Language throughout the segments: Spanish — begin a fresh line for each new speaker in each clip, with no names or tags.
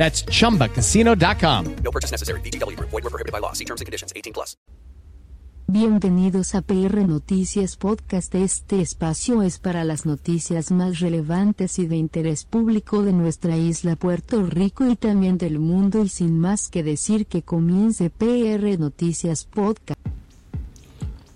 That's chumbacasino.com.
No purchase necessary. VGW Group. Void were prohibited by law. See terms and conditions. 18 plus.
Bienvenidos a PR Noticias Podcast. Este espacio es para las noticias más relevantes y de interés público de nuestra isla Puerto Rico y también del mundo y sin más que decir que comience PR Noticias Podcast.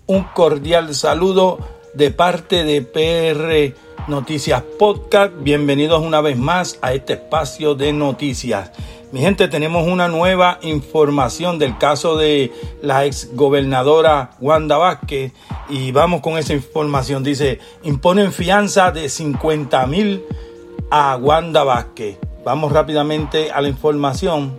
Un cordial saludo de parte de PR Noticias Podcast. Bienvenidos una vez más a este espacio de noticias. Mi gente, tenemos una nueva información del caso de la ex gobernadora Wanda Vázquez y vamos con esa información. Dice, imponen fianza de 50 mil a Wanda Vázquez. Vamos rápidamente a la información.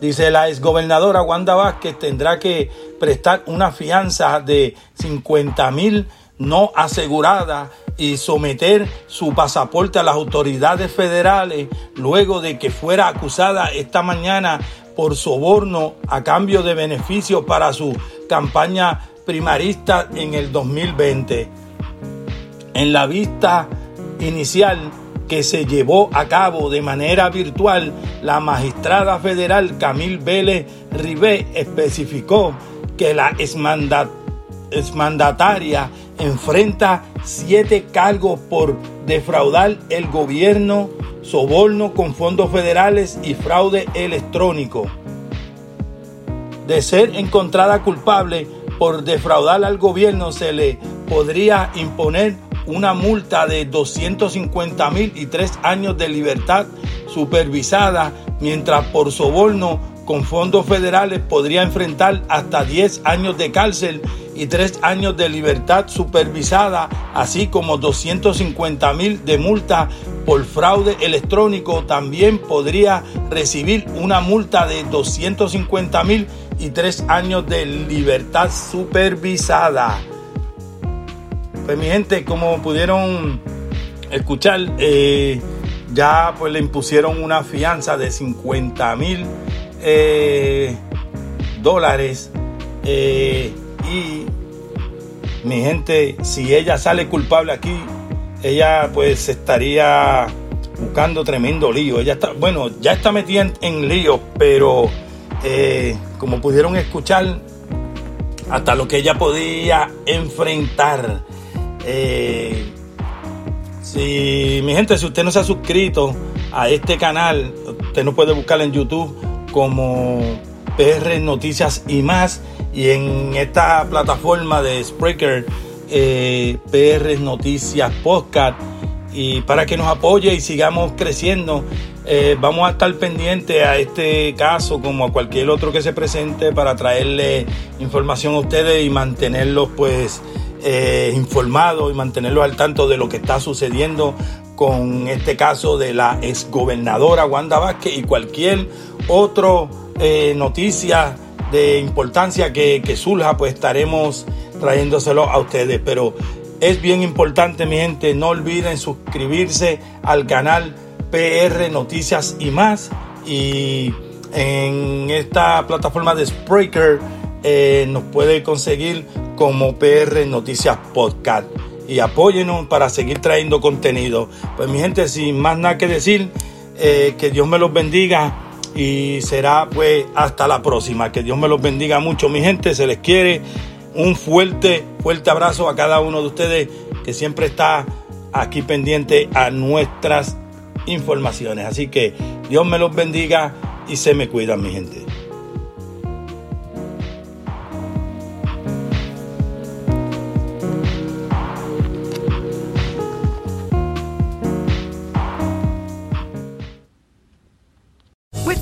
Dice la exgobernadora Wanda Vázquez tendrá que prestar una fianza de 50 mil no asegurada y someter su pasaporte a las autoridades federales luego de que fuera acusada esta mañana por soborno a cambio de beneficios para su campaña primarista en el 2020. En la vista inicial que se llevó a cabo de manera virtual, la magistrada federal Camil Vélez Ribé especificó que la exmandataria enfrenta siete cargos por defraudar el gobierno, soborno con fondos federales y fraude electrónico. De ser encontrada culpable por defraudar al gobierno, se le podría imponer una multa de 250 mil y tres años de libertad supervisada, mientras por soborno con fondos federales podría enfrentar hasta 10 años de cárcel y 3 años de libertad supervisada, así como 250 mil de multa por fraude electrónico. También podría recibir una multa de 250 mil y 3 años de libertad supervisada. Pues mi gente, como pudieron escuchar, eh, ya pues le impusieron una fianza de 50 mil eh, dólares. Eh, y mi gente, si ella sale culpable aquí, ella pues estaría buscando tremendo lío. Ella está, bueno, ya está metida en, lío, pero como pudieron escuchar, hasta lo que ella podía enfrentar. Eh, si mi gente, si usted no se ha suscrito a este canal, usted nos puede buscar en YouTube como PR Noticias y más. Y en esta plataforma de Spreaker, eh, PR Noticias Podcast. Y para que nos apoye y sigamos creciendo, eh, vamos a estar pendientes a este caso como a cualquier otro que se presente para traerle información a ustedes y mantenerlos pues eh, informados y mantenerlos al tanto de lo que está sucediendo con este caso de la exgobernadora Wanda Vázquez y cualquier otro eh, noticia de importancia que, que surja, pues estaremos trayéndoselo a ustedes. Pero es bien importante, mi gente, no olviden suscribirse al canal PR Noticias y más. Y en esta plataforma de Spreaker eh, nos puede conseguir como PR Noticias Podcast. Y apóyenos para seguir trayendo contenido. Pues mi gente, sin más nada que decir, eh, que Dios me los bendiga y será pues hasta la próxima. Que Dios me los bendiga mucho, mi gente, se les quiere. Un fuerte, fuerte abrazo a cada uno de ustedes que siempre está aquí pendiente a nuestras informaciones. Así que Dios me los bendiga y se me cuidan, mi gente.